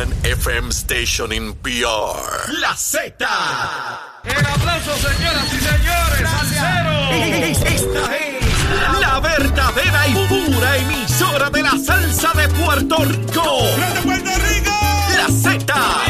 one FM station in PR. La Z. El aplauso, señoras y señores, al cero. Esta es la verdadera y pura emisora de la salsa de Puerto Rico. ¡De Puerto Rico! La Z.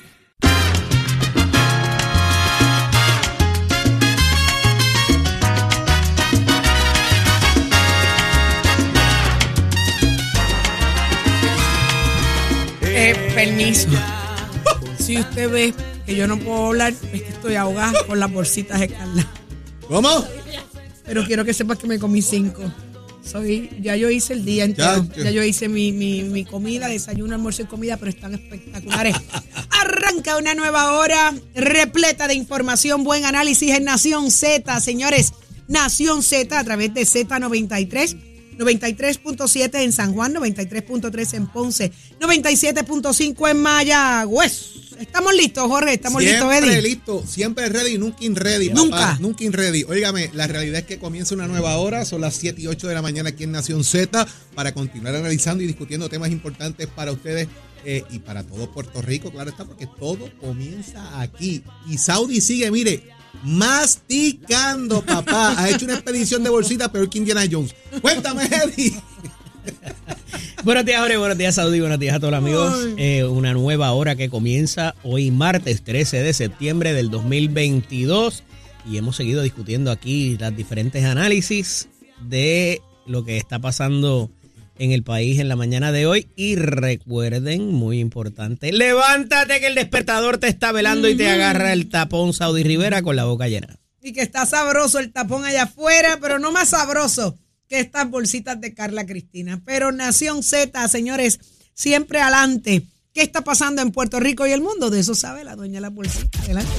Eh, permiso. Si usted ve que yo no puedo hablar, es que estoy ahogada con las bolsitas escarlatas. ¿Cómo? Pero quiero que sepas que me comí cinco. Soy, ya yo hice el día entero. Ya. yo hice mi, mi, mi comida, desayuno, almuerzo y comida, pero están espectaculares. Arranca una nueva hora repleta de información, buen análisis en Nación Z, señores. Nación Z a través de Z93. 93.7 en San Juan, 93.3 en Ponce, 97.5 en Mayagüez. Estamos listos, Jorge, estamos listos, siempre Eddie. listo, siempre ready, nunca in ready. Nunca. Papá, nunca in ready. Óigame, la realidad es que comienza una nueva hora, son las 7 y 8 de la mañana aquí en Nación Z, para continuar analizando y discutiendo temas importantes para ustedes eh, y para todo Puerto Rico, claro está, porque todo comienza aquí. Y Saudi sigue, mire, masticando, papá. Ha hecho una expedición de bolsita peor que Indiana Jones. Cuéntame, Eddie. Buenos días, Jorge. Buenos días, Saudi. Buenos días a todos los amigos. Eh, una nueva hora que comienza hoy, martes 13 de septiembre del 2022. Y hemos seguido discutiendo aquí las diferentes análisis de lo que está pasando en el país en la mañana de hoy. Y recuerden, muy importante, levántate que el despertador te está velando y te agarra el tapón Saudi Rivera con la boca llena. Y que está sabroso el tapón allá afuera, pero no más sabroso que estas bolsitas de Carla Cristina. Pero Nación Z, señores, siempre adelante. ¿Qué está pasando en Puerto Rico y el mundo? De eso sabe la dueña de la bolsita. Adelante.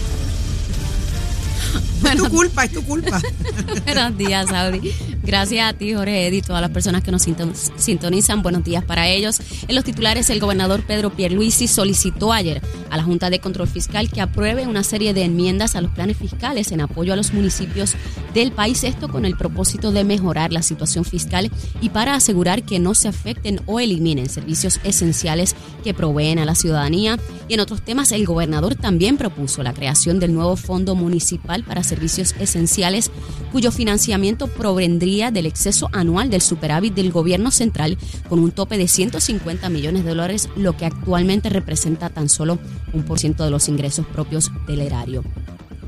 Es tu culpa, es tu culpa. Buenos días, Audi. Gracias a ti, Jorge Eddy, y todas las personas que nos sinton- sintonizan. Buenos días para ellos. En los titulares, el gobernador Pedro Pierluisi solicitó ayer a la Junta de Control Fiscal que apruebe una serie de enmiendas a los planes fiscales en apoyo a los municipios del país. Esto con el propósito de mejorar la situación fiscal y para asegurar que no se afecten o eliminen servicios esenciales que proveen a la ciudadanía. Y en otros temas, el gobernador también propuso la creación del nuevo Fondo Municipal para Servicios Esenciales, cuyo financiamiento provendría del exceso anual del superávit del gobierno central con un tope de 150 millones de dólares, lo que actualmente representa tan solo un por ciento de los ingresos propios del erario.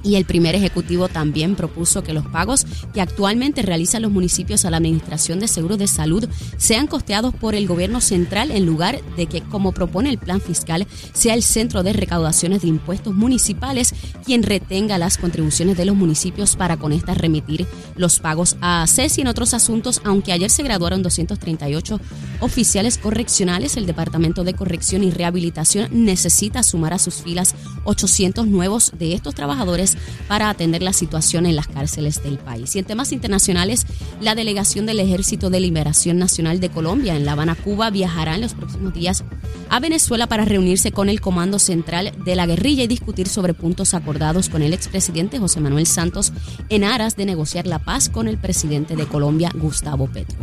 Y el primer ejecutivo también propuso que los pagos que actualmente realizan los municipios a la Administración de Seguros de Salud sean costeados por el gobierno central en lugar de que, como propone el plan fiscal, sea el Centro de Recaudaciones de Impuestos Municipales quien retenga las contribuciones de los municipios para con estas remitir los pagos a ACES y en otros asuntos, aunque ayer se graduaron 238 oficiales correccionales, el Departamento de Corrección y Rehabilitación necesita sumar a sus filas 800 nuevos de estos trabajadores para atender la situación en las cárceles del país. Y en temas internacionales, la delegación del Ejército de Liberación Nacional de Colombia en La Habana, Cuba, viajará en los próximos días a Venezuela para reunirse con el Comando Central de la Guerrilla y discutir sobre puntos acordados con el expresidente José Manuel Santos en aras de negociar la paz con el presidente de Colombia, Gustavo Petro.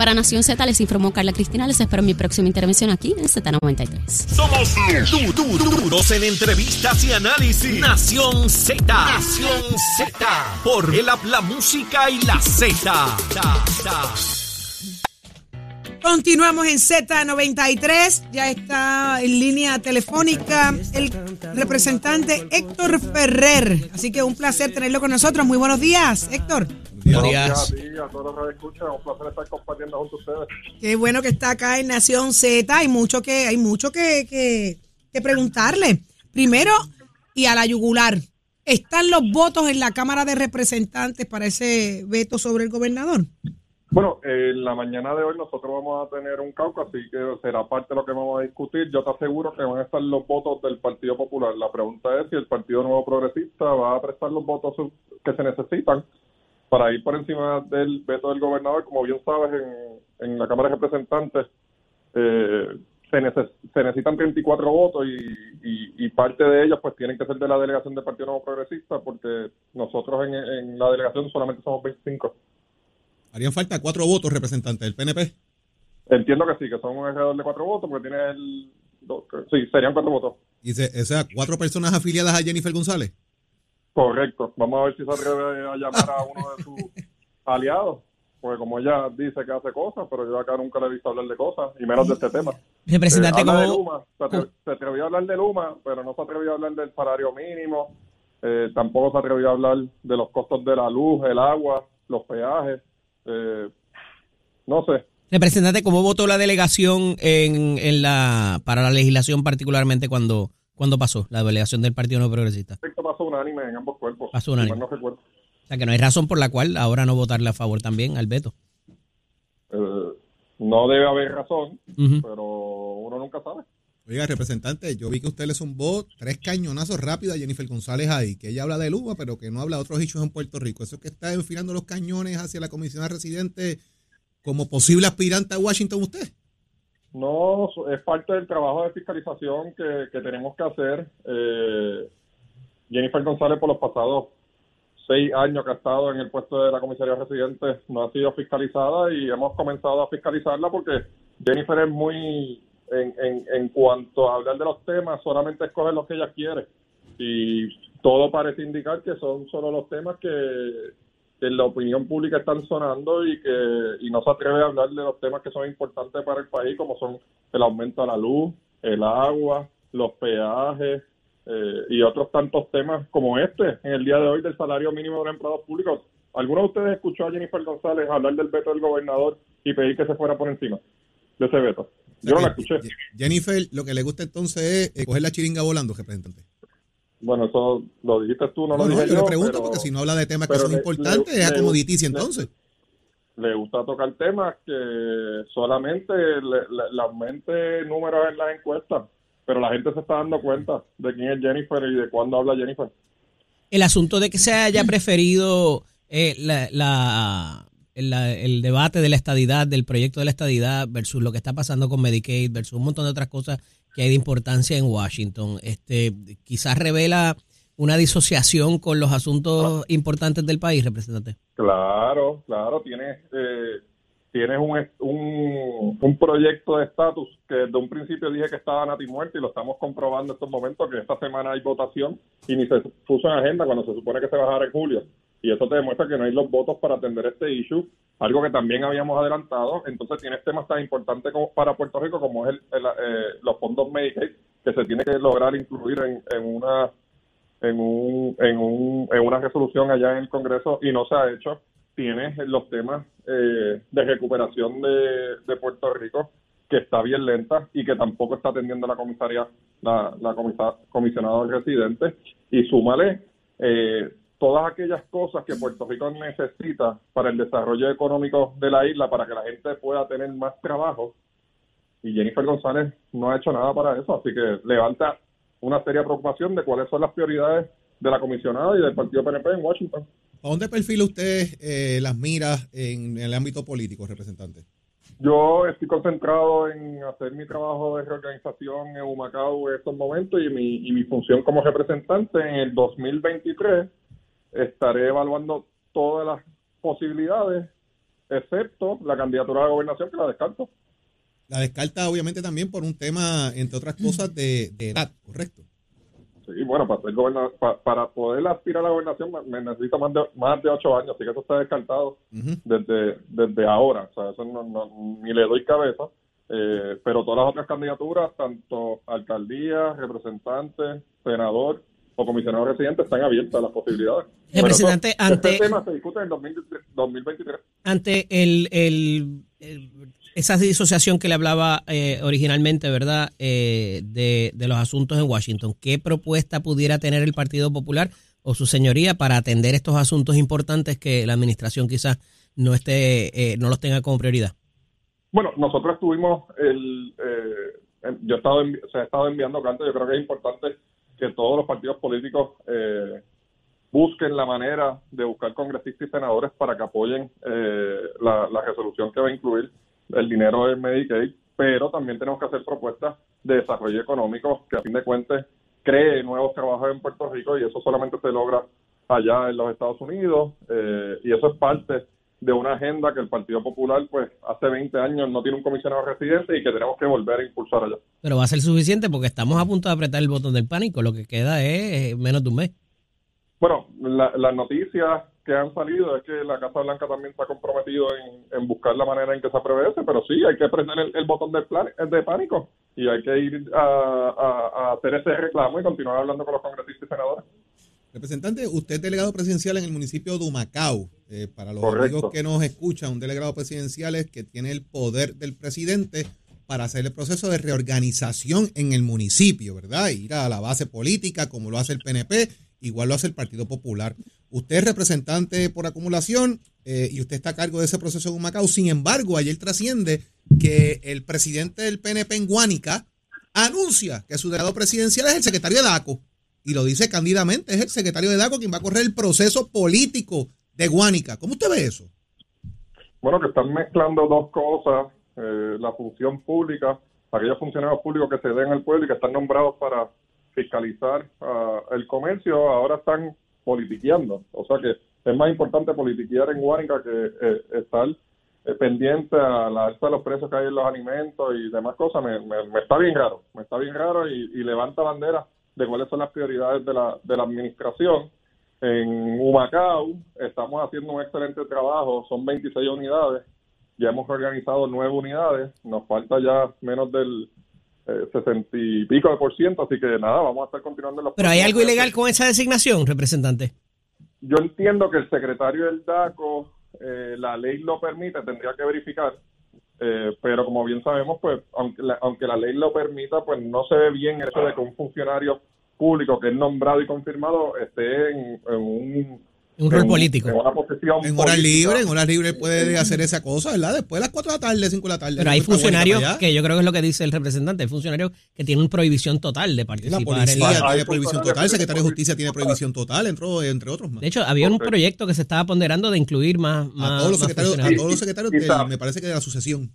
Para Nación Z les informó Carla Cristina. Les espero en mi próxima intervención aquí en Z93. Somos du- du- duros en entrevistas y análisis. Nación Z. Nación Z. Por el habla música y la Z. Continuamos en Z93. Ya está en línea telefónica el representante Héctor Ferrer. Así que un placer tenerlo con nosotros. Muy buenos días, Héctor. Buenos días. a ti, a todos los que escuchan, un placer estar compartiendo junto a ustedes. Qué bueno que está acá en Nación Z. Hay mucho que, hay mucho que, que, que preguntarle. Primero, y a la yugular, ¿están los votos en la Cámara de Representantes para ese veto sobre el gobernador? Bueno, en la mañana de hoy nosotros vamos a tener un caucus, así que será parte de lo que vamos a discutir. Yo te aseguro que van a estar los votos del Partido Popular. La pregunta es si el Partido Nuevo Progresista va a prestar los votos que se necesitan para ir por encima del veto del gobernador. Como bien sabes, en, en la Cámara de Representantes eh, se, neces- se necesitan 34 votos y, y- y parte de ellos pues tienen que ser de la delegación del Partido Nuevo Progresista porque nosotros en, en la delegación solamente somos 25. Harían falta cuatro votos representantes del PNP. Entiendo que sí, que son alrededor de cuatro votos, porque tiene el... sí, serían cuatro votos. Y se- o sea, cuatro personas afiliadas a Jennifer González. Correcto. Vamos a ver si se atreve a llamar a uno de sus aliados, porque como ella dice que hace cosas, pero yo acá nunca le he visto hablar de cosas, y menos de este tema. Representante, Eh, de ¿cómo- Luma, se atrevió a hablar de Luma, pero no se atrevió a hablar del salario mínimo, eh, tampoco se atrevió a hablar de los costos de la luz, el agua, los peajes, eh, no sé. Representante, ¿cómo votó la delegación en, en la para la legislación, particularmente cuando, cuando pasó la delegación del Partido No Progresista? Esto pasó unánime en ambos cuerpos. Pasó unánime. No recuerdo. O sea, que no hay razón por la cual ahora no votarle a favor también al veto. Eh, no debe haber razón, pero uno nunca sabe. Oiga, representante, yo vi que usted le zumbó tres cañonazos rápidos a Jennifer González ahí, que ella habla de Luma, pero que no habla de otros hechos en Puerto Rico. Eso es que está enfilando los cañones hacia la comisionada residente como posible aspirante a Washington usted. No, es parte del trabajo de fiscalización que, que tenemos que hacer. Eh, Jennifer González por los pasados seis años que ha estado en el puesto de la comisaría residente no ha sido fiscalizada y hemos comenzado a fiscalizarla porque Jennifer es muy, en, en, en cuanto a hablar de los temas, solamente escoge los que ella quiere y todo parece indicar que son solo los temas que, que en la opinión pública están sonando y que y no se atreve a hablar de los temas que son importantes para el país como son el aumento de la luz, el agua, los peajes eh, y otros tantos temas como este en el día de hoy del salario mínimo de los empleados públicos. ¿Alguno de ustedes escuchó a Jennifer González hablar del veto del gobernador y pedir que se fuera por encima de ese veto? Yo no la escuché. Je- Jennifer, lo que le gusta entonces es eh, coger la chiringa volando, representante. Bueno, eso lo dijiste tú, no lo No, no, dije yo yo. le pregunto pero- porque si no habla de temas que son le- importantes, le- es a le- comoditicia le- entonces. le gusta tocar temas que solamente le, le- le aumente números en las encuestas, pero la gente se está dando cuenta de quién es Jennifer y de cuándo habla Jennifer. El asunto de que se haya preferido eh, la, la- la- el debate de la estadidad, del proyecto de la estadidad versus lo que está pasando con Medicaid, versus un montón de otras cosas que hay de importancia en Washington, este quizás revela una disociación con los asuntos importantes del país, representante. Claro, claro, tienes, eh, tienes un, un, proyecto de estatus que desde un principio dije que estaba nati muerto y lo estamos comprobando en estos momentos, que esta semana hay votación y ni se puso en agenda cuando se supone que se bajara en julio. Y eso te demuestra que no hay los votos para atender este issue, algo que también habíamos adelantado. Entonces tienes temas tan importantes como para Puerto Rico como es el, eh, los fondos Medicaid, que se tiene que lograr incluir en, en una en, un, en, un, en una resolución allá en el Congreso y no se ha hecho. Tienes los temas eh, de recuperación de, Puerto Rico que está bien lenta y que tampoco está atendiendo la comisaría, la, la comisa- comisionada residente. Y súmale eh, todas aquellas cosas que Puerto Rico necesita para el desarrollo económico de la isla, para que la gente pueda tener más trabajo. Y Jennifer González no ha hecho nada para eso, así que levanta una seria preocupación de cuáles son las prioridades de la comisionada y del partido PNP en Washington. ¿A dónde perfila usted eh, las miras en el ámbito político, representante? Yo estoy concentrado en hacer mi trabajo de reorganización en Humacao en estos momentos y mi, y mi función como representante en el 2023 estaré evaluando todas las posibilidades, excepto la candidatura a la gobernación que la descarto. La descarta obviamente también por un tema, entre otras cosas, de, de edad, ¿correcto? Sí, bueno, para, ser goberna- pa- para poder aspirar a la gobernación me- necesito más de, más de ocho años, así que eso está descartado desde, desde ahora. O sea, eso no, no- ni le doy cabeza. Eh, pero todas las otras candidaturas, tanto alcaldía, representante, senador o comisionado residente, están abiertas las posibilidades. Representante, eso- ante- Este tema se discute en el 2023 2023. ante el, el- el- esa disociación que le hablaba eh, originalmente, ¿verdad?, eh, de, de los asuntos en Washington, ¿qué propuesta pudiera tener el Partido Popular o su señoría para atender estos asuntos importantes que la administración quizás no esté, eh, no los tenga como prioridad? Bueno, nosotros tuvimos el, eh, yo he estado, envi- se ha estado enviando cartas. Yo creo que es importante que todos los partidos políticos eh, busquen la manera de buscar congresistas y senadores para que apoyen eh, la, resolución que va a incluir el dinero del Medicaid, pero también tenemos que hacer propuestas de desarrollo económico que a fin de cuentas cree nuevos trabajos en Puerto Rico y eso solamente se logra allá en los Estados Unidos eh, y eso es parte de una agenda que el Partido Popular pues hace 20 años no tiene un comisionado residente y que tenemos que volver a impulsar allá. Pero va a ser suficiente porque estamos a punto de apretar el botón del pánico. Lo que queda es eh, menos de un mes. Bueno, la- las noticias que han salido es que la Casa Blanca también está comprometido en, en buscar la manera en que se apruebe pero sí, hay que prender el, el botón del plan, de pánico y hay que ir a, a- a hacer ese reclamo y continuar hablando con los congresistas y senadores. Representante, usted es delegado presidencial en el municipio de Humacao. Eh, para los Correcto. amigos que nos escuchan, un delegado presidencial es que tiene el poder del presidente para hacer el proceso de reorganización en el municipio, ¿verdad? Ir a la base política como lo hace el PNP, igual lo hace el Partido Popular. Usted es representante por acumulación eh, y usted está a cargo de ese proceso en Humacao. Sin embargo, ayer trasciende que el presidente del PNP en Guánica anuncia que su delegado presidencial es el secretario de DACO. Y lo dice cándidamente, es el secretario de DACO quien va a correr el proceso político de Guánica. ¿Cómo usted ve eso? Bueno, que están mezclando dos cosas, eh, la función pública, aquellos funcionarios públicos que se den al pueblo y que están nombrados para fiscalizar ah, el comercio, ahora están politiqueando. O sea que es más importante politiquear en Guánica que eh, estar eh, pendiente a la alza de los precios que hay en los alimentos y demás cosas. Me, me- me está bien raro, me está bien raro y, y levanta bandera de cuáles son las prioridades de la, de la administración. En Humacao estamos haciendo un excelente trabajo, son 26 unidades, ya hemos organizado nueve unidades, nos falta ya menos del eh, 60 y pico de por ciento, así que nada, vamos a estar continuando los Pero hay algo ilegal con esa designación, representante. Yo entiendo que el secretario del DACO, eh, la ley lo permite, tendría que verificar, eh, pero como bien sabemos, pues aunque la, aunque la ley lo permita, pues no se ve bien hecho de que un funcionario público que es nombrado y confirmado esté en, en un, Un rol en- político. en una posición En horas libres, en horas libres puede hacer esa cosa, ¿verdad? Después de las 4 de la tarde, 5 de la tarde. Pero hay funcionarios, que yo creo que es lo que dice el representante, hay funcionarios que tienen prohibición total de La participar. en policía la- Hay tiene prohibición total, el secretario de Justicia tiene prohibición total, entre, entre otros más. De hecho, había un proyecto que se estaba ponderando de incluir más, más, A todos los secretarios, a todos los secretarios me parece que de la sucesión.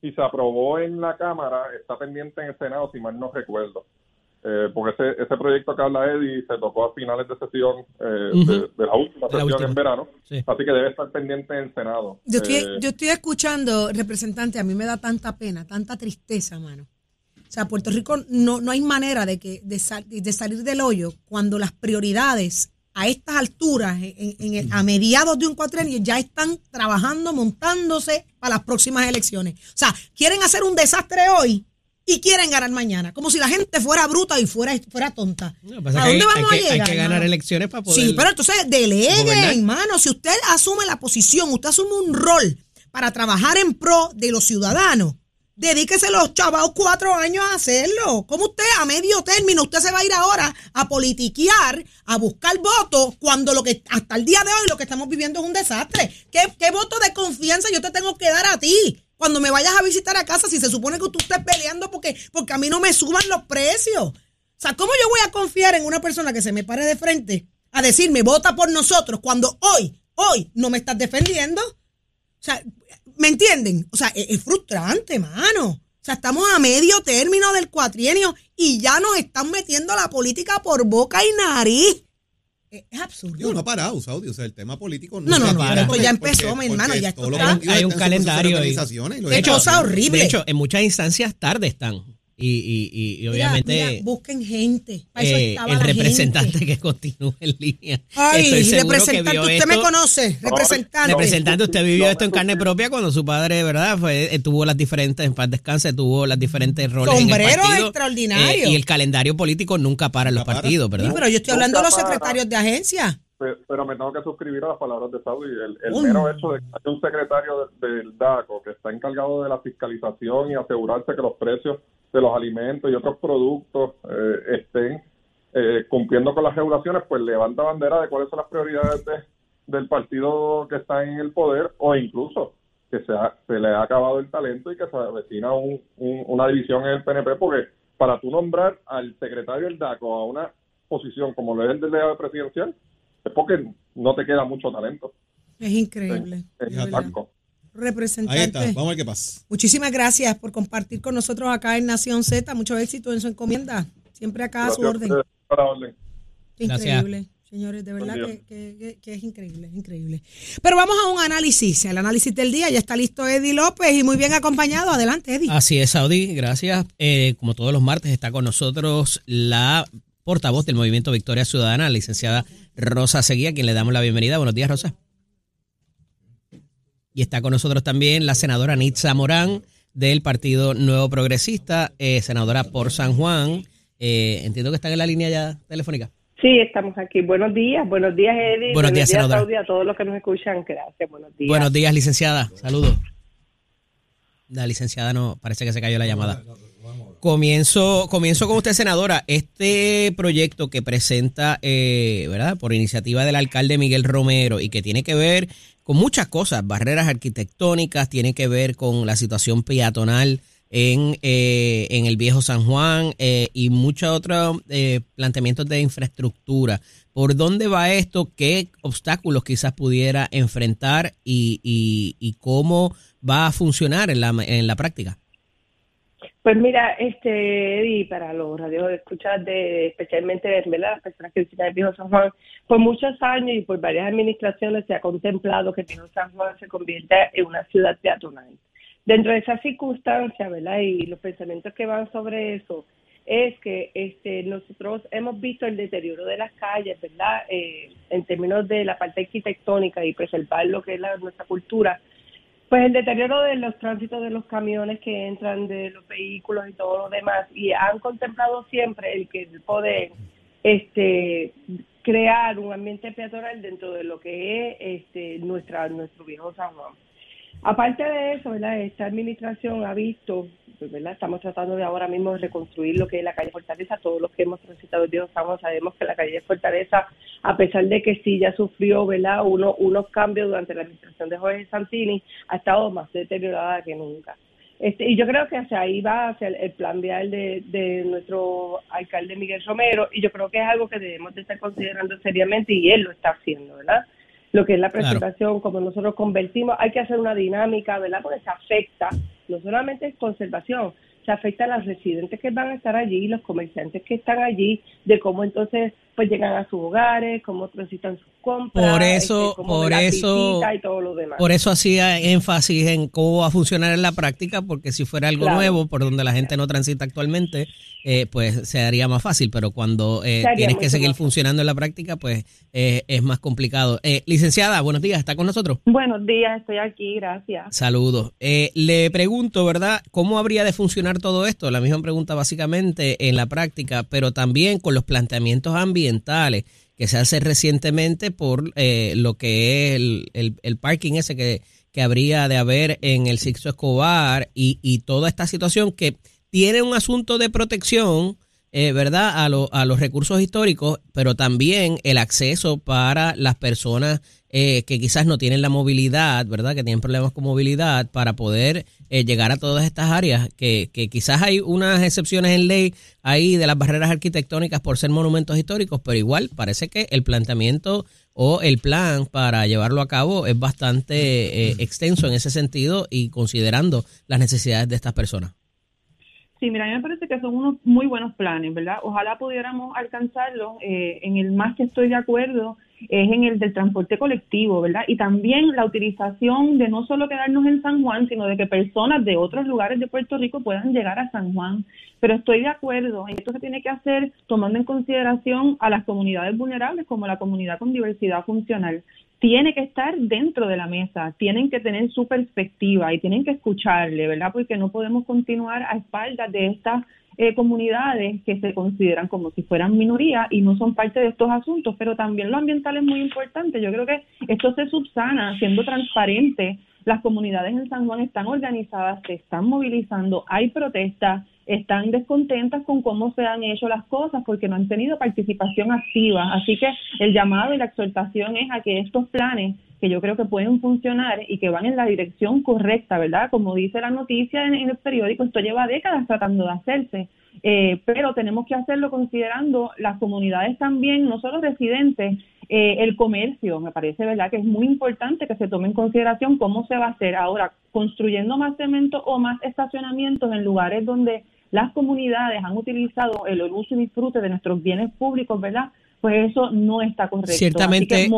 y se aprobó en la Cámara, está pendiente en el Senado, si mal no recuerdo. Eh, porque ese, ese proyecto que habla Eddie se tocó a finales de sesión eh, de, de la última De la sesión última. en verano, Sí. así que debe estar pendiente en el Senado. Yo estoy, Eh, yo estoy escuchando, representante, a mí me da tanta pena, tanta tristeza, mano. O sea, Puerto Rico no, no hay manera de, que, de, sal- de salir del hoyo cuando las prioridades a estas alturas, en- en el- a mediados de un cuatrenio, ya están trabajando, montándose para las próximas elecciones. O sea, quieren hacer un desastre hoy y quieren ganar mañana, como si la gente fuera bruta y fuera, fuera tonta. ¿A dónde hay- vamos hay, que, a llegar? hay que ganar elecciones para poder. Sí, pero entonces delegue, gobernar. hermano. Si usted asume la posición, usted asume un rol para trabajar en pro de los ciudadanos, dedíquese los chavados cuatro años a hacerlo. Como usted a medio término, usted se va a ir ahora a politiquear, a buscar votos, cuando lo que hasta el día de hoy lo que estamos viviendo es un desastre. ¿Qué, qué voto de confianza yo te tengo que dar a ti? Cuando me vayas a visitar a casa, si se supone que tú estés peleando porque, porque a mí no me suban los precios. O sea, ¿cómo yo voy a confiar en una persona que se me pare de frente a decirme vota por nosotros cuando hoy, hoy no me estás defendiendo? O sea, ¿me entienden? O sea, es, es frustrante, mano. O sea, estamos a medio término del cuatrienio y ya nos están metiendo la política por boca y nariz. Es, es absurdo. Digo, no ha parado, Saudi. O sea, el tema político No, no, se no, para. esto ya Porque- empezó, mi hermano, ya esto está- hay un de calendario. Qué están cosa horrible. De hecho, en muchas instancias tarde están. Y, y, y, y Mira, obviamente mira, busquen gente. Para eso eh, estaba el la representante gente. que continúe en línea. Ay, representante, usted esto. me conoce, representante. Representante, usted vivió No, esto en carne propia cuando su padre, ¿verdad? Fue, eh, tuvo las diferentes, en paz descanse, tuvo las diferentes roles en el Sombrero partido. extraordinario. Eh, y el calendario político nunca para en los partidos, Sí, ¿verdad? pero yo estoy hablando de los secretarios de agencia. Pe- pero me tengo que suscribir a las palabras de Saudi. El, el mero hecho de que haya un secretario de- del DACO que está encargado de la fiscalización y asegurarse que los precios de los alimentos y otros productos eh, estén eh, cumpliendo con las regulaciones, pues levanta bandera de cuáles son las prioridades de, del partido que está en el poder o incluso que se, ha- se le ha acabado el talento y que se avecina un- un- una división en el PNP porque para tú nombrar al secretario del DACO a una posición como lo es el delegado presidencial es porque no te queda mucho talento. Es increíble. Es de verdad. Representante. Ahí está, vamos a ver qué pasa. Muchísimas gracias por compartir con nosotros acá en Nación Z. Mucho éxito en su encomienda. Siempre acá a su orden. a orden. Gracias. Increíble, señores, de verdad que, día. que- que- que es increíble, es increíble. Pero vamos a un análisis, el análisis del día. Ya está listo Eddie López y muy bien acompañado. Adelante, Eddie. Así es, Saudi, gracias. Eh, como todos los martes está con nosotros la portavoz del Movimiento Victoria Ciudadana, la licenciada Rosa Seguía, a quien le damos la bienvenida. Buenos días, Rosa. Y está con nosotros también la senadora Nitza Morán del Partido Nuevo Progresista, eh, senadora por San Juan. Eh, entiendo que están en la línea ya telefónica. Sí, estamos aquí. Buenos días, buenos días, Eddie. Buenos días, senadora. Saudi, a todos los que nos escuchan. Gracias, buenos días. Buenos días, licenciada. Saludos. La licenciada no, parece que se cayó la llamada. Comienzo, comienzo con usted, senadora. Este proyecto que presenta, eh, ¿verdad? Por iniciativa del alcalde Miguel Romero y que tiene que ver con muchas cosas, barreras arquitectónicas, tiene que ver con la situación peatonal en, eh, en el viejo San Juan eh, y muchos otros eh, planteamientos de infraestructura. ¿Por dónde va esto? ¿Qué obstáculos quizás pudiera enfrentar y, y, y cómo va a funcionar en la, en la práctica? Pues mira, este, Eddie, para los radios de escuchar, de, especialmente ¿verdad? las personas que visitan el Viejo San Juan, por muchos años y por varias administraciones se ha contemplado que el Viejo San Juan se convierta en una ciudad peatonal. Dentro de esas circunstancias, ¿verdad? Y los pensamientos que van sobre eso, es que este, nosotros hemos visto el deterioro de las calles, ¿verdad? Eh, en términos de la parte arquitectónica y preservar lo que es la, nuestra cultura, pues el deterioro de los tránsitos de los camiones que entran, de los vehículos y todo lo demás, y han contemplado siempre el que poder este crear un ambiente peatonal dentro de lo que es este nuestra nuestro viejo San Juan. Aparte de eso, ¿verdad? Esta administración ha visto, pues, ¿verdad? Estamos tratando de ahora mismo reconstruir lo que es la calle Fortaleza. Todos los que hemos transitado el viejo San sabemos que la calle Fortaleza, a pesar de que sí ya sufrió, ¿verdad? Uno, unos cambios durante la administración de Jorge Santini, ha estado más deteriorada que nunca. Este, y yo creo que hacia ahí va hacia el, el plan vial de, de nuestro alcalde Miguel Romero y yo creo que es algo que debemos de estar considerando seriamente y él lo está haciendo, ¿verdad? Lo que es la Claro. presentación, como nosotros convertimos, hay que hacer una dinámica, ¿verdad? Porque se afecta, no solamente es conservación, se afecta a los residentes que van a estar allí, los comerciantes que están allí, de cómo entonces pues llegan a sus hogares, cómo transitan sus compras, Por eso- este, cómo por eso- y todo lo demás. Por eso hacía énfasis en cómo va a funcionar en la práctica, porque si fuera algo Claro. nuevo, por donde la gente no transita actualmente, eh, pues se haría más fácil, pero cuando eh, tienes que seguir más funcionando en la práctica, pues eh, es más complicado. Eh, licenciada, buenos días, ¿está con nosotros? Buenos días, estoy aquí, gracias. Saludos. Eh, le pregunto, ¿verdad? ¿Cómo habría de funcionar todo esto? La misma pregunta básicamente en la práctica, pero también con los planteamientos ambientales que se hace recientemente por eh, lo que es el, el- el parking ese que, que habría de haber en el Sixto Escobar y, y toda esta situación que tiene un asunto de protección, eh, ¿verdad? A, lo- a los recursos históricos, pero también el acceso para las personas eh, que quizás no tienen la movilidad, ¿verdad? Que tienen problemas con movilidad para poder eh, llegar a todas estas áreas, que, que quizás hay unas excepciones en ley ahí de las barreras arquitectónicas por ser monumentos históricos, pero igual parece que el planteamiento o el plan para llevarlo a cabo es bastante eh, extenso en ese sentido y considerando las necesidades de estas personas. Sí, mira, a mí me parece que son unos muy buenos planes, ¿verdad? Ojalá pudiéramos alcanzarlos. eh, en el más que estoy de acuerdo es en el del transporte colectivo, ¿verdad? Y también la utilización de no solo quedarnos en San Juan, sino de que personas de otros lugares de Puerto Rico puedan llegar a San Juan. Pero estoy de acuerdo, esto se tiene que hacer tomando en consideración a las comunidades vulnerables como la comunidad con diversidad funcional tiene que estar dentro de la mesa, tienen que tener su perspectiva y tienen que escucharle, ¿verdad? Porque no podemos continuar a espaldas de estas eh, comunidades que se consideran como si fueran minoría y no son parte de estos asuntos, pero también lo ambiental es muy importante. Yo creo que esto se subsana siendo transparente las comunidades en San Juan están organizadas, se están movilizando, hay protestas, están descontentas con cómo se han hecho las cosas porque no han tenido participación activa. Así que el llamado y la exhortación es a que estos planes que yo creo que pueden funcionar y que van en la dirección correcta, ¿verdad? Como dice la noticia en, el periódico, esto lleva décadas tratando de hacerse, eh, pero tenemos que hacerlo considerando las comunidades también, no solo residentes, eh, el comercio, me parece, ¿verdad? Que es muy importante que se tome en consideración cómo se va a hacer ahora, construyendo más cemento o más estacionamientos en lugares donde las comunidades han utilizado el uso y disfrute de nuestros bienes públicos, ¿verdad? Pues eso no está correcto. Ciertamente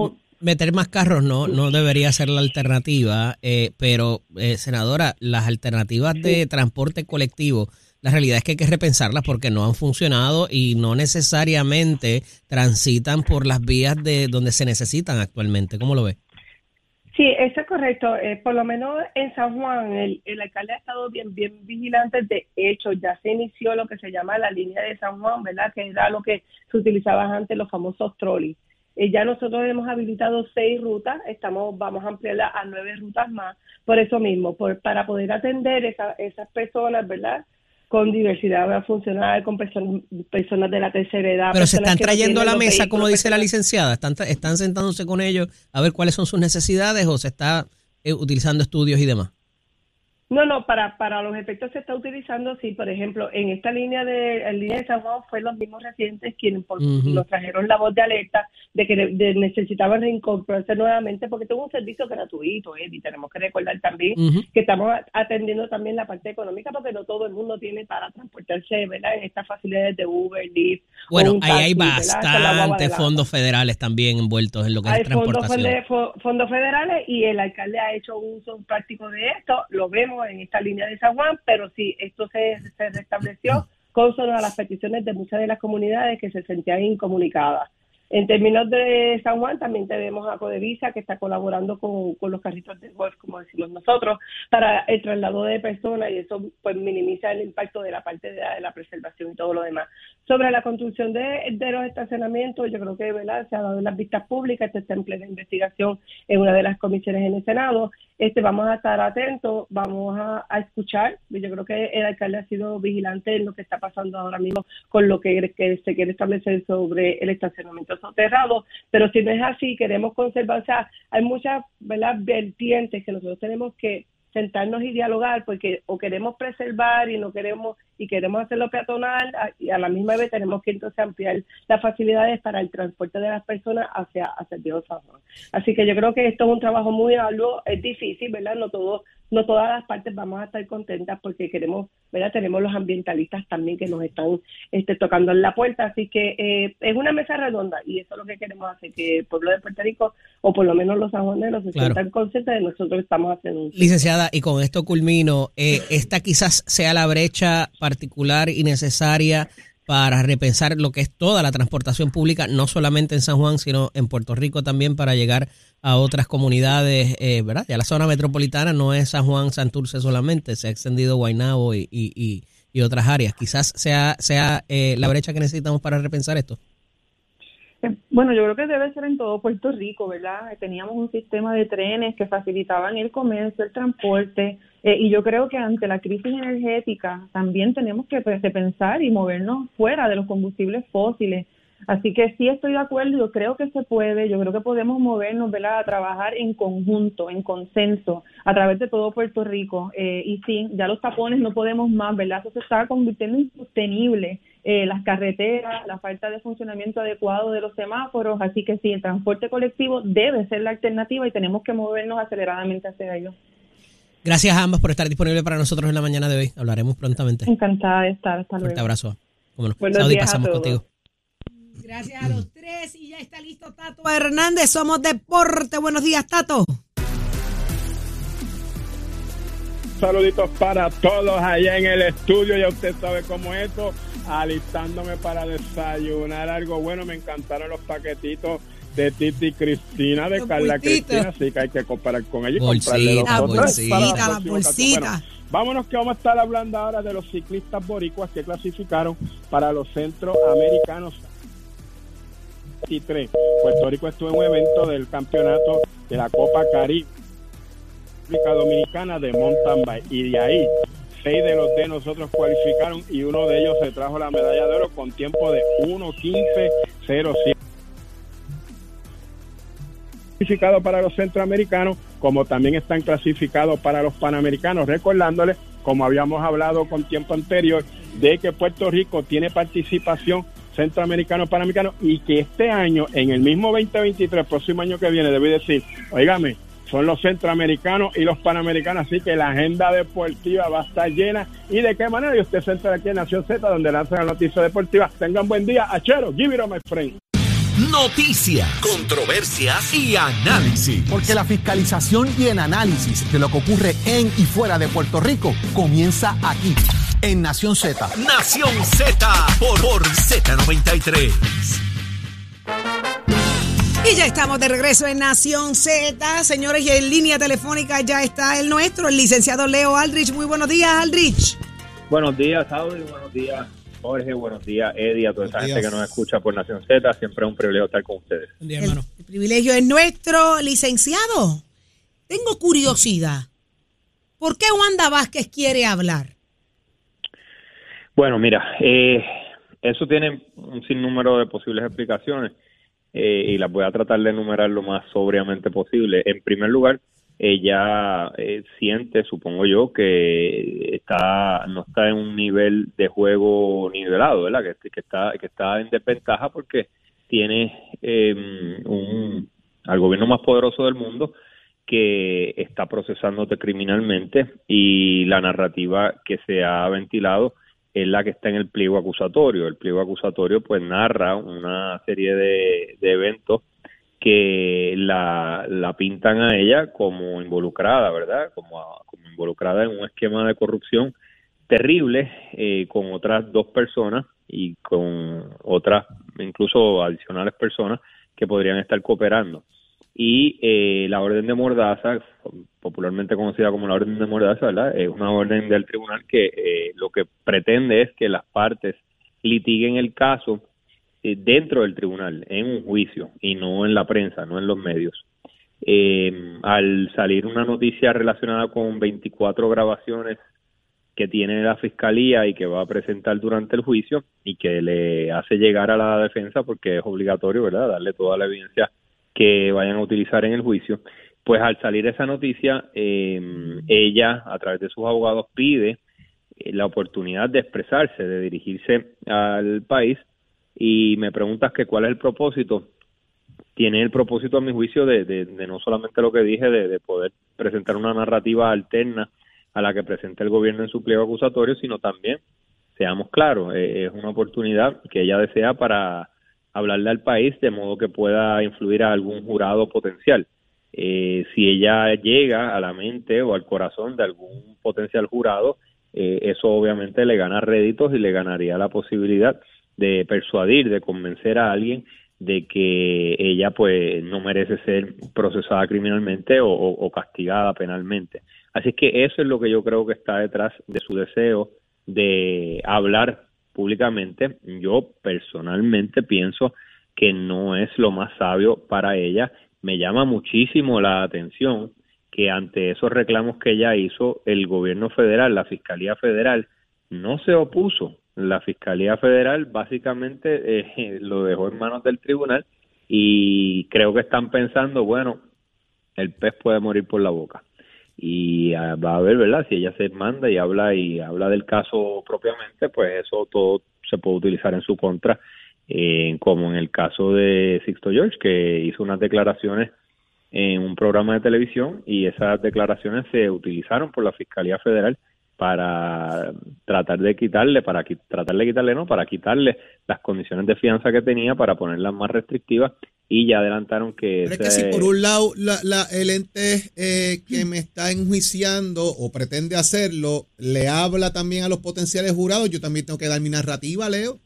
meter más carros no, no debería ser la alternativa, eh, pero eh, senadora, las alternativas de transporte colectivo, la realidad es que hay que repensarlas porque no han funcionado y no necesariamente transitan por las vías de donde se necesitan actualmente. ¿Cómo lo ve? Sí, eso es correcto. Eh, por lo menos en San Juan, el, el, alcalde ha estado bien, bien vigilante. De hecho, ya se inició lo que se llama la línea de San Juan, ¿verdad? Que era lo que se utilizaba antes, los famosos trolleys. Eh, ya nosotros hemos habilitado seis rutas, estamos, vamos a ampliarla a nueve rutas más, por eso mismo, por, para poder atender esa, esas personas, ¿verdad? Con diversidad funcional, con personas, personas de la tercera edad. Pero se están trayendo a la mesa, como dice la licenciada, están, están sentándose con ellos a ver cuáles son sus necesidades o se está eh, utilizando estudios y demás. No, no, para, para los efectos se está utilizando, sí, por ejemplo, en esta línea de, en línea de San Juan fue los mismos residentes quienes nos trajeron la voz de alerta de que necesitaban reincorporarse nuevamente porque tengo un servicio gratuito, ¿eh? y tenemos que recordar también que estamos atendiendo también la parte económica porque no todo el mundo tiene para transportarse, ¿verdad? En estas facilidades de Uber, Lyft. Bueno, ahí hay bastantes fondos federales también envueltos en lo que es transportación. Fondos, fondos federales y el alcalde ha hecho uso práctico de esto, lo vemos en esta línea de San Juan, pero sí, esto se, se restableció consono a las peticiones de muchas de las comunidades que se sentían incomunicadas. En términos de San Juan, también tenemos a Codevisa, que está colaborando con, los carritos de golf, como decimos nosotros, para el traslado de personas y eso pues minimiza el impacto de la parte de la, preservación y todo lo demás. Sobre la construcción de, los estacionamientos, yo creo que ¿verdad? se ha dado en las vistas públicas, este está en plena investigación en una de las comisiones en el Senado. Este, vamos a estar atentos, vamos a, escuchar. Yo creo que el alcalde ha sido vigilante en lo que está pasando ahora mismo con lo que se quiere establecer sobre el estacionamiento soterrado, pero si no es así, queremos conservar, o sea, hay muchas ¿verdad? vertientes que nosotros tenemos que sentarnos y dialogar porque o queremos preservar y no queremos y queremos hacerlo peatonal y a la misma vez tenemos que entonces ampliar las facilidades para el transporte de las personas hacia, hacia Juan. Así que yo creo que esto es un trabajo muy arduo, es difícil, ¿verdad? No todo no todas las partes vamos a estar contentas porque queremos, ¿verdad? Tenemos los ambientalistas también que nos están este, tocando en la puerta, así que eh, es una mesa redonda y eso es lo que queremos hacer, que el pueblo de Puerto Rico, o por lo menos los sanjuaneros, se sientan conscientes de nosotros estamos haciendo. Licenciada, y con esto culmino, eh, esta quizás sea la brecha particular y necesaria para repensar lo que es toda la transportación pública, no solamente en San Juan, sino en Puerto Rico también para llegar a otras comunidades, eh, ¿verdad? Ya la zona metropolitana no es San Juan, Santurce solamente, se ha extendido Guaynabo y, y, y, otras áreas. Quizás sea, sea eh, la brecha que necesitamos para repensar esto. Eh, bueno, yo creo que debe ser en todo Puerto Rico, ¿verdad? Teníamos un sistema de trenes que facilitaban el comercio, el transporte, eh, y yo creo que ante la crisis energética también tenemos que pues, pensar y movernos fuera de los combustibles fósiles. Así que sí estoy de acuerdo, yo creo que se puede, yo creo que podemos movernos, ¿verdad? A trabajar en conjunto, en consenso, a través de todo Puerto Rico. Eh, y sí, ya los tapones no podemos más, ¿verdad? Eso se está convirtiendo en insostenible. Eh, las carreteras, la falta de funcionamiento adecuado de los semáforos, así que sí, el transporte colectivo debe ser la alternativa y tenemos que movernos aceleradamente hacia ello. Gracias a ambas por estar disponible para nosotros en la mañana de hoy. Hablaremos prontamente. Encantada de estar. Hasta luego. Fuerte abrazo. Buenos días pasamos contigo. Gracias a los tres y ya está listo Tato Hernández. Somos Deporte. Buenos días, Tato. Saluditos para todos allá en el estudio. Ya usted sabe cómo es esto. Alistándome para desayunar algo bueno. Me encantaron los paquetitos de Titi Cristina, de Carla Cristina, así que hay que comparar con ella y comprarle los la bolsita, la bolsita. vámonos que vamos a estar hablando ahora de los ciclistas boricuas que clasificaron para los centroamericanos Puerto Rico estuvo en un evento del campeonato de la Copa Caribe República Dominicana de mountain bike. Y de ahí, seis de los de nosotros cualificaron y uno de ellos se trajo la medalla de oro con tiempo de 1.15.07 clasificados para los centroamericanos, como también están clasificados para los panamericanos, recordándoles, como habíamos hablado con tiempo anterior, de que Puerto Rico tiene participación centroamericano, panamericano, y que este año, en el mismo 2023, próximo año que viene, debe decir, oígame, son los centroamericanos y los panamericanos, así que la agenda deportiva va a estar llena. ¿Y de qué manera? Y usted se entra aquí en Nación Z, donde lanzan la noticia deportiva. Tengan buen día. Achero, give it on my friend. Noticias, controversias y análisis. Porque la fiscalización y el análisis de lo que ocurre en y fuera de Puerto Rico comienza aquí, en Nación Z. Nación Z por, por Z93. Y ya estamos de regreso en Nación Z, señores, y en línea telefónica ya está el nuestro, el licenciado Leo Aldrich. Muy buenos días, Aldrich. Buenos días, Saudi. Buenos días, Jorge. Buenos días, Eddie, a toda esa gente que nos escucha por Nación Z. Siempre es un privilegio estar con ustedes. El, el privilegio es nuestro, licenciado. Tengo curiosidad. ¿Por qué Wanda Vázquez quiere hablar? Bueno, mira, eh, eso tiene un sinnúmero de posibles explicaciones eh, y las voy a tratar de enumerar lo más sobriamente posible. En primer lugar, ella eh, siente, supongo yo, que está no está en un nivel de juego nivelado, ¿verdad? Que, está que está en desventaja porque tiene eh, un al gobierno más poderoso del mundo que está procesándote criminalmente y la narrativa que se ha ventilado es la que está en el pliego acusatorio. El pliego acusatorio pues narra una serie de eventos que la, la, pintan a ella como involucrada, ¿verdad? Como, como involucrada en un esquema de corrupción terrible eh, con otras dos personas y con otras, incluso adicionales personas que podrían estar cooperando. Y eh, la orden de Mordaza, popularmente conocida como la orden de Mordaza, ¿verdad? Es una orden del tribunal que eh, lo que pretende es que las partes litiguen el caso eh, dentro del tribunal, en un juicio, y no en la prensa, no en los medios. Eh, al salir una noticia relacionada con 24 grabaciones que tiene la fiscalía y que va a presentar durante el juicio y que le hace llegar a la defensa porque es obligatorio, ¿verdad?, darle toda la evidencia que vayan a utilizar en el juicio. Pues al salir esa noticia, eh, ella, a través de sus abogados, pide eh, la oportunidad de expresarse, de dirigirse al país y me preguntas que cuál es el propósito, tiene el propósito a mi juicio de, de, no solamente lo que dije, de, de, poder presentar una narrativa alterna a la que presenta el gobierno en su pliego acusatorio, sino también, seamos claros, eh, es una oportunidad que ella desea para hablarle al país de modo que pueda influir a algún jurado potencial. Eh, si ella llega a la mente o al corazón de algún potencial jurado, eh, eso obviamente le gana réditos y le ganaría la posibilidad de persuadir, de convencer a alguien de que ella pues no merece ser procesada criminalmente o, o, castigada penalmente. Así que eso es lo que yo creo que está detrás de su deseo de hablar públicamente. Yo personalmente pienso que no es lo más sabio para ella. Me llama muchísimo la atención que ante esos reclamos que ella hizo, el gobierno federal, la Fiscalía Federal, no se opuso la Fiscalía Federal básicamente eh, lo dejó en manos del tribunal y creo que están pensando, bueno, el pez puede morir por la boca. Y ah, va a ver, ¿verdad? Si ella se manda y habla y habla del caso propiamente, pues eso todo se puede utilizar en su contra, como en el caso de Sixto George, que hizo unas declaraciones en un programa de televisión y esas declaraciones se utilizaron por la Fiscalía Federal para tratar de quitarle, para tratar de quitarle, no, para quitarle las condiciones de fianza que tenía para ponerlas más restrictivas y ya adelantaron que... Pero es que si por un lado la, el ente eh, que me está enjuiciando o pretende hacerlo le habla también a los potenciales jurados, yo también tengo que dar mi narrativa, Leo.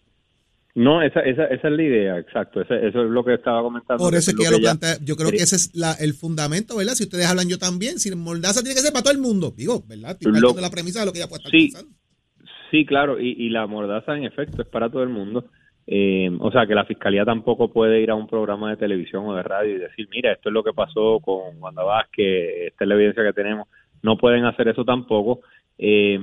No, esa, esa, esa es la idea, exacto. eso es lo que estaba comentando. Por eso es que, lo plantea, yo creo que ese es la, el fundamento, ¿verdad? Si ustedes hablan yo también, si Mordaza tiene que ser para todo el mundo, digo, ¿verdad? Lo, la premisa de lo que ella puede estar sí, Sí, claro, y, y, la Mordaza en efecto es para todo el mundo. Eh, o sea, que la fiscalía tampoco puede ir a un programa de televisión o de radio y decir, mira, esto es lo que pasó con Wanda Vázquez, esta es la evidencia que tenemos. No pueden hacer eso tampoco. Eh,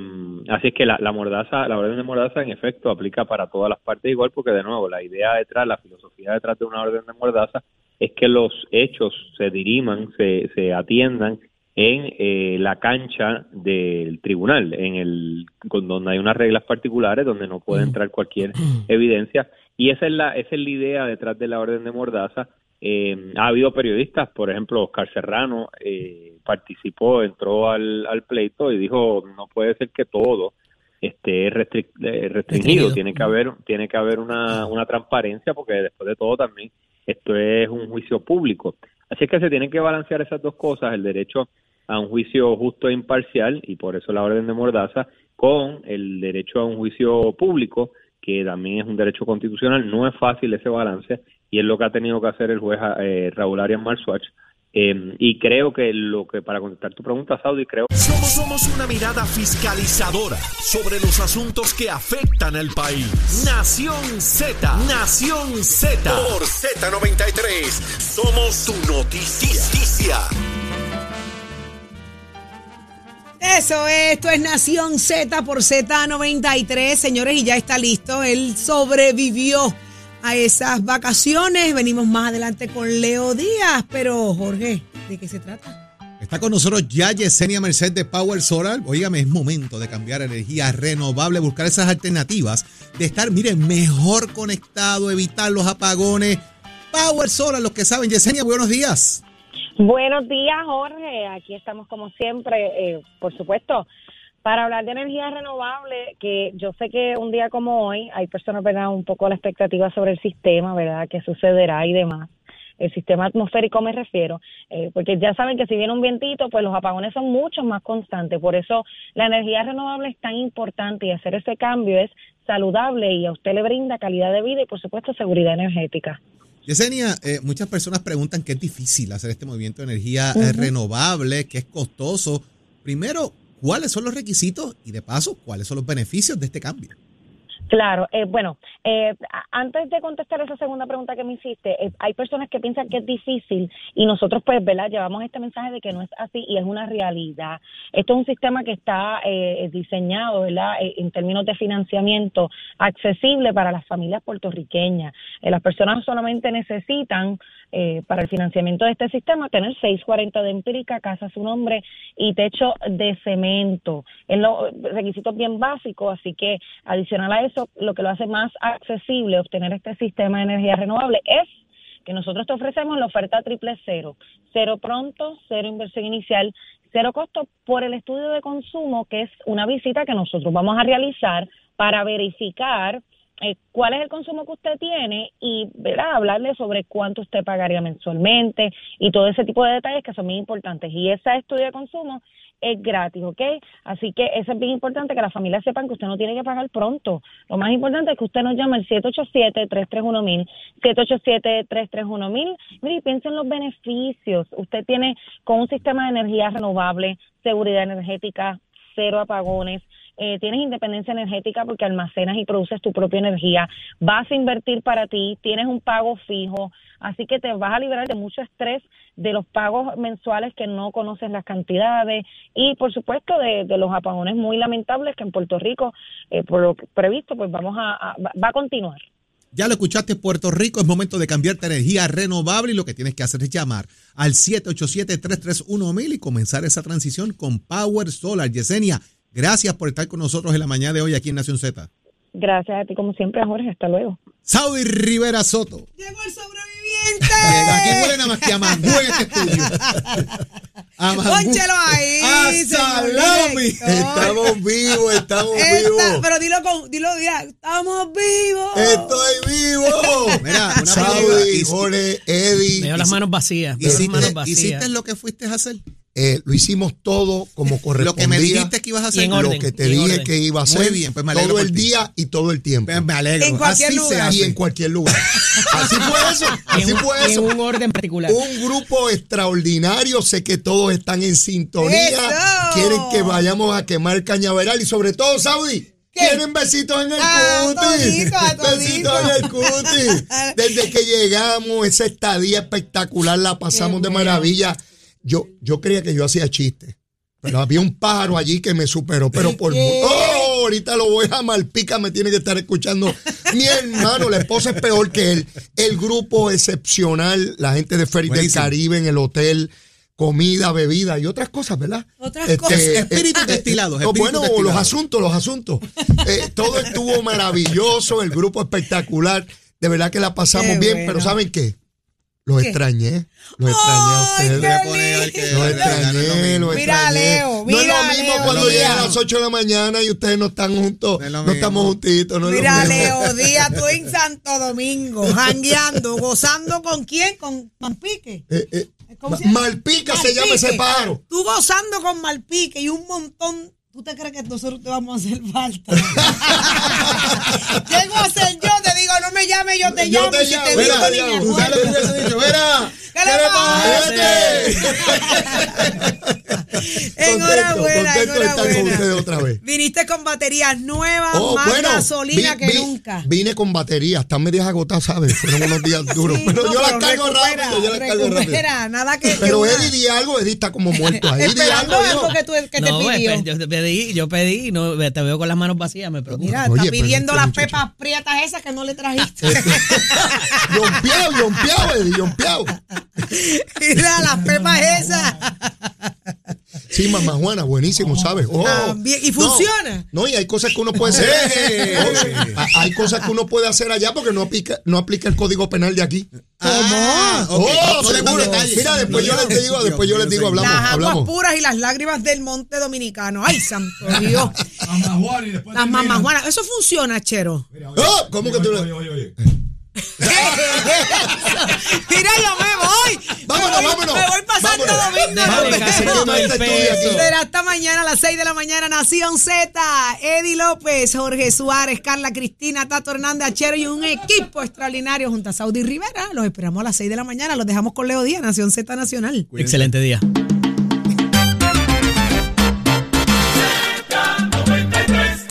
así es que la, la mordaza, la orden de mordaza en efecto aplica para todas las partes igual porque de nuevo la idea detrás, la filosofía detrás de una orden de mordaza es que los hechos se diriman, se, se atiendan en eh, la cancha del tribunal, en el con donde hay unas reglas particulares donde no puede entrar cualquier evidencia y esa es la esa es la idea detrás de la orden de mordaza. Eh, ha habido periodistas, por ejemplo, Oscar Serrano eh, participó, entró al, al pleito y dijo no puede ser que todo esté restric- eh, restringido, Restringido. tiene que haber tiene que haber una, una transparencia porque después de todo también esto es un juicio público. Así es que se tienen que balancear esas dos cosas, el derecho a un juicio justo e imparcial, y por eso la orden de mordaza, con el derecho a un juicio público, que también es un derecho constitucional. No es fácil ese balance, y es lo que ha tenido que hacer el juez eh, Raúl Arias Marsuach. Eh, y creo que lo que, para contestar tu pregunta, Saudi, creo Somos, somos una mirada fiscalizadora sobre los asuntos que afectan al país. Nación Z, Nación Z. Por Z93, somos tu noticia. Eso es, esto es Nación Z por Z93, señores, y ya está listo. Él sobrevivió a esas vacaciones. Venimos más adelante con Leo Díaz, pero Jorge, ¿de qué se trata? Está con nosotros ya Yesenia Merced de Power Solar. Óigame, es momento de cambiar energía renovable, buscar esas alternativas, de estar, miren, mejor conectado, evitar los apagones. Power Solar, los que saben. Yesenia, buenos días. Buenos días, Jorge. Aquí estamos como siempre, eh, por supuesto, para hablar de energía renovable, que yo sé que un día como hoy hay personas, ¿verdad?, un poco la expectativa sobre el sistema, ¿verdad?, qué sucederá y demás. El sistema atmosférico me refiero, eh, porque ya saben que si viene un vientito, pues los apagones son mucho más constantes. Por eso la energía renovable es tan importante y hacer ese cambio es saludable y a usted le brinda calidad de vida y, por supuesto, seguridad energética. Yesenia, eh, muchas personas preguntan que es difícil hacer este movimiento de energía eh, renovable, que es costoso. Primero, ¿cuáles son los requisitos? Y de paso, ¿cuáles son los beneficios de este cambio? Claro, eh, bueno, eh, antes de contestar esa segunda pregunta que me hiciste, eh, hay personas que piensan que es difícil y nosotros pues, ¿verdad? Llevamos este mensaje de que no es así y es una realidad. Esto es un sistema que está eh, diseñado, ¿verdad? Eh, en términos de financiamiento accesible para las familias puertorriqueñas. Las personas solamente necesitan eh, para el financiamiento de este sistema tener 640 de empírica, casa su nombre y techo de cemento. Es lo requisitos bien básicos, así que adicional a eso, lo que lo hace más accesible obtener este sistema de energía renovable es que nosotros te ofrecemos la oferta triple cero, cero pronto, cero inversión inicial, cero costo por el estudio de consumo, que es una visita que nosotros vamos a realizar para verificar eh, cuál es el consumo que usted tiene y ¿verdad? hablarle sobre cuánto usted pagaría mensualmente y todo ese tipo de detalles que son muy importantes. Y ese estudio de consumo es gratis, ¿ok? Así que eso es bien importante que las familias sepan que usted no tiene que pagar pronto. Lo más importante es que usted nos llame al 787-331-1000, 787-331-1000. Mire, y en los beneficios. Usted tiene con un sistema de energía renovable, seguridad energética, cero apagones, eh, tienes independencia energética porque almacenas y produces tu propia energía, vas a invertir para ti, tienes un pago fijo, así que te vas a liberar de mucho estrés de los pagos mensuales que no conoces las cantidades y por supuesto de, los apagones muy lamentables que en Puerto Rico, eh, por lo previsto, pues vamos a, va a continuar. Ya lo escuchaste, Puerto Rico, es momento de cambiarte energía renovable y lo que tienes que hacer es llamar al 787-331-1000 y comenzar esa transición con Power Solar. Yesenia, gracias por estar con nosotros en la mañana de hoy aquí en Nación Z. Gracias a ti como siempre, Jorge, hasta luego. Saudi Rivera Soto. Llegó el sobreviviente. Aquí huele nada más que a mangú en este estudio. A mangú. Pónchelo ahí. A salami. Estamos vivos, estamos Esta- vivos. pero dilo con, dilo, mira, estamos vivos. Estoy vivo. Mira, una Saudi. Jorge, Eddie. Veo las manos vacías. Veo las manos ¿Hiciste, vacías. hiciste lo que fuiste a hacer? Eh, lo hicimos todo como correspondía. Lo que me dijiste que ibas a hacer. Y en Lo orden, que te dije orden. que iba a Muy hacer bien, pues me alegro todo el ti. día y todo el tiempo. Pues me alegro. En cualquier Así lugar. se hace. Y en cualquier lugar. Así fue eso. Así en, fue y en eso. un orden particular. Un grupo extraordinario, sé que todos están en sintonía, ¡Eso! quieren que vayamos a quemar cañaveral y sobre todo, Saudi, Tienen besitos en el Ah, cutis. todito, a todito. Besitos en el cutis. Desde que llegamos, esa estadía espectacular, la pasamos Qué de bueno. maravilla. Yo, yo creía que yo hacía chistes. Pero había un pájaro allí que me superó, pero por... ¡Oh! Ahorita lo voy a Malpica, me tiene que estar escuchando. Mi hermano, la esposa es peor que él. El grupo excepcional, la gente de Ferry del. Caribe en el hotel, comida, bebida y otras cosas, ¿verdad? Otras Este, cosas. eh, Espíritus eh, destilados, eh, espíritus bueno, los asuntos, los asuntos. Eh, todo estuvo maravilloso, el grupo espectacular. De verdad que la pasamos Qué bien, bueno. pero ¿saben qué? Los ¿Qué? extrañé. Los extrañé a ustedes. Los extrañé, lo los Mira, extrañé. Leo, no es lo mismo Leo, cuando Leo. llegan a las 8 de la mañana y ustedes no están juntos. No es No, lo estamos juntitos. No es lo Mira, mismo. Leo Díaz, tú en Santo Domingo, jangueando, gozando con quién? Con Malpique. Eh, eh, ¿Cómo se llama? Malpica se llama ese pájaro. Tú gozando con Malpique y un montón. ¿Tú te crees que nosotros te vamos a hacer falta? Llego a ser yo, te me llames, yo te Yo llamo. te llamo, te mira, digo, ni llamo. me ¿Tú sabes lo que acuerdo. hubiese dicho? ¡Vera! ¿Qué le Enhorabuena, contento con enhorabuena. otra vez. Viniste con baterías nuevas, Oh, más bueno, gasolina vi- que vi- nunca. Vine con batería, están medias agotadas, ¿sabes? Fueron unos días duros. Sí, pero no, yo las cargo recupera, rápido, yo las cargo rápido. nada que. Pero que una- Eddie di algo, Eddie está como muerto ahí. Esperando algo, que, tú, que no, te pidió. yo te pedí, yo pedí y no, te veo con las manos vacías, me preocupa. Mira, Oye, está pidiendo este las muchacho- pepas prietas esas que no le trajiste. Yompeado, yompeado, Eddie, yompeado. Mira, las pepas esas. Sí, mamá Juana, buenísimo, ¿sabes? Oh, También, ¿y funciona? No, y hay cosas que uno puede hacer. Oh, hay cosas que uno puede hacer allá porque no aplica, no aplica el código penal de aquí. Ah, ok. Oh, seguro. Mira, después yo les digo, después yo les digo, hablamos, las aguas hablamos. puras y las lágrimas del monte dominicano. Ay, santo Dios. Mamá y después Las mamás Juana. Eso funciona, Chero. Oh, ¿Cómo que tú le- Oye, oye, oye. Mira, yo me voy. Vámonos, me voy, vámonos. Me voy Vámonos. Domingo. Será hasta mañana a las 6 de la mañana, Nación Z, Eddie López, Jorge Suárez, Carla Cristina, Tato Hernández, Achero y un equipo extraordinario junto a Saudi Rivera. Los esperamos a las 6 de la mañana. Los dejamos con Leo Díaz, Nación Z Nacional. Excelente día.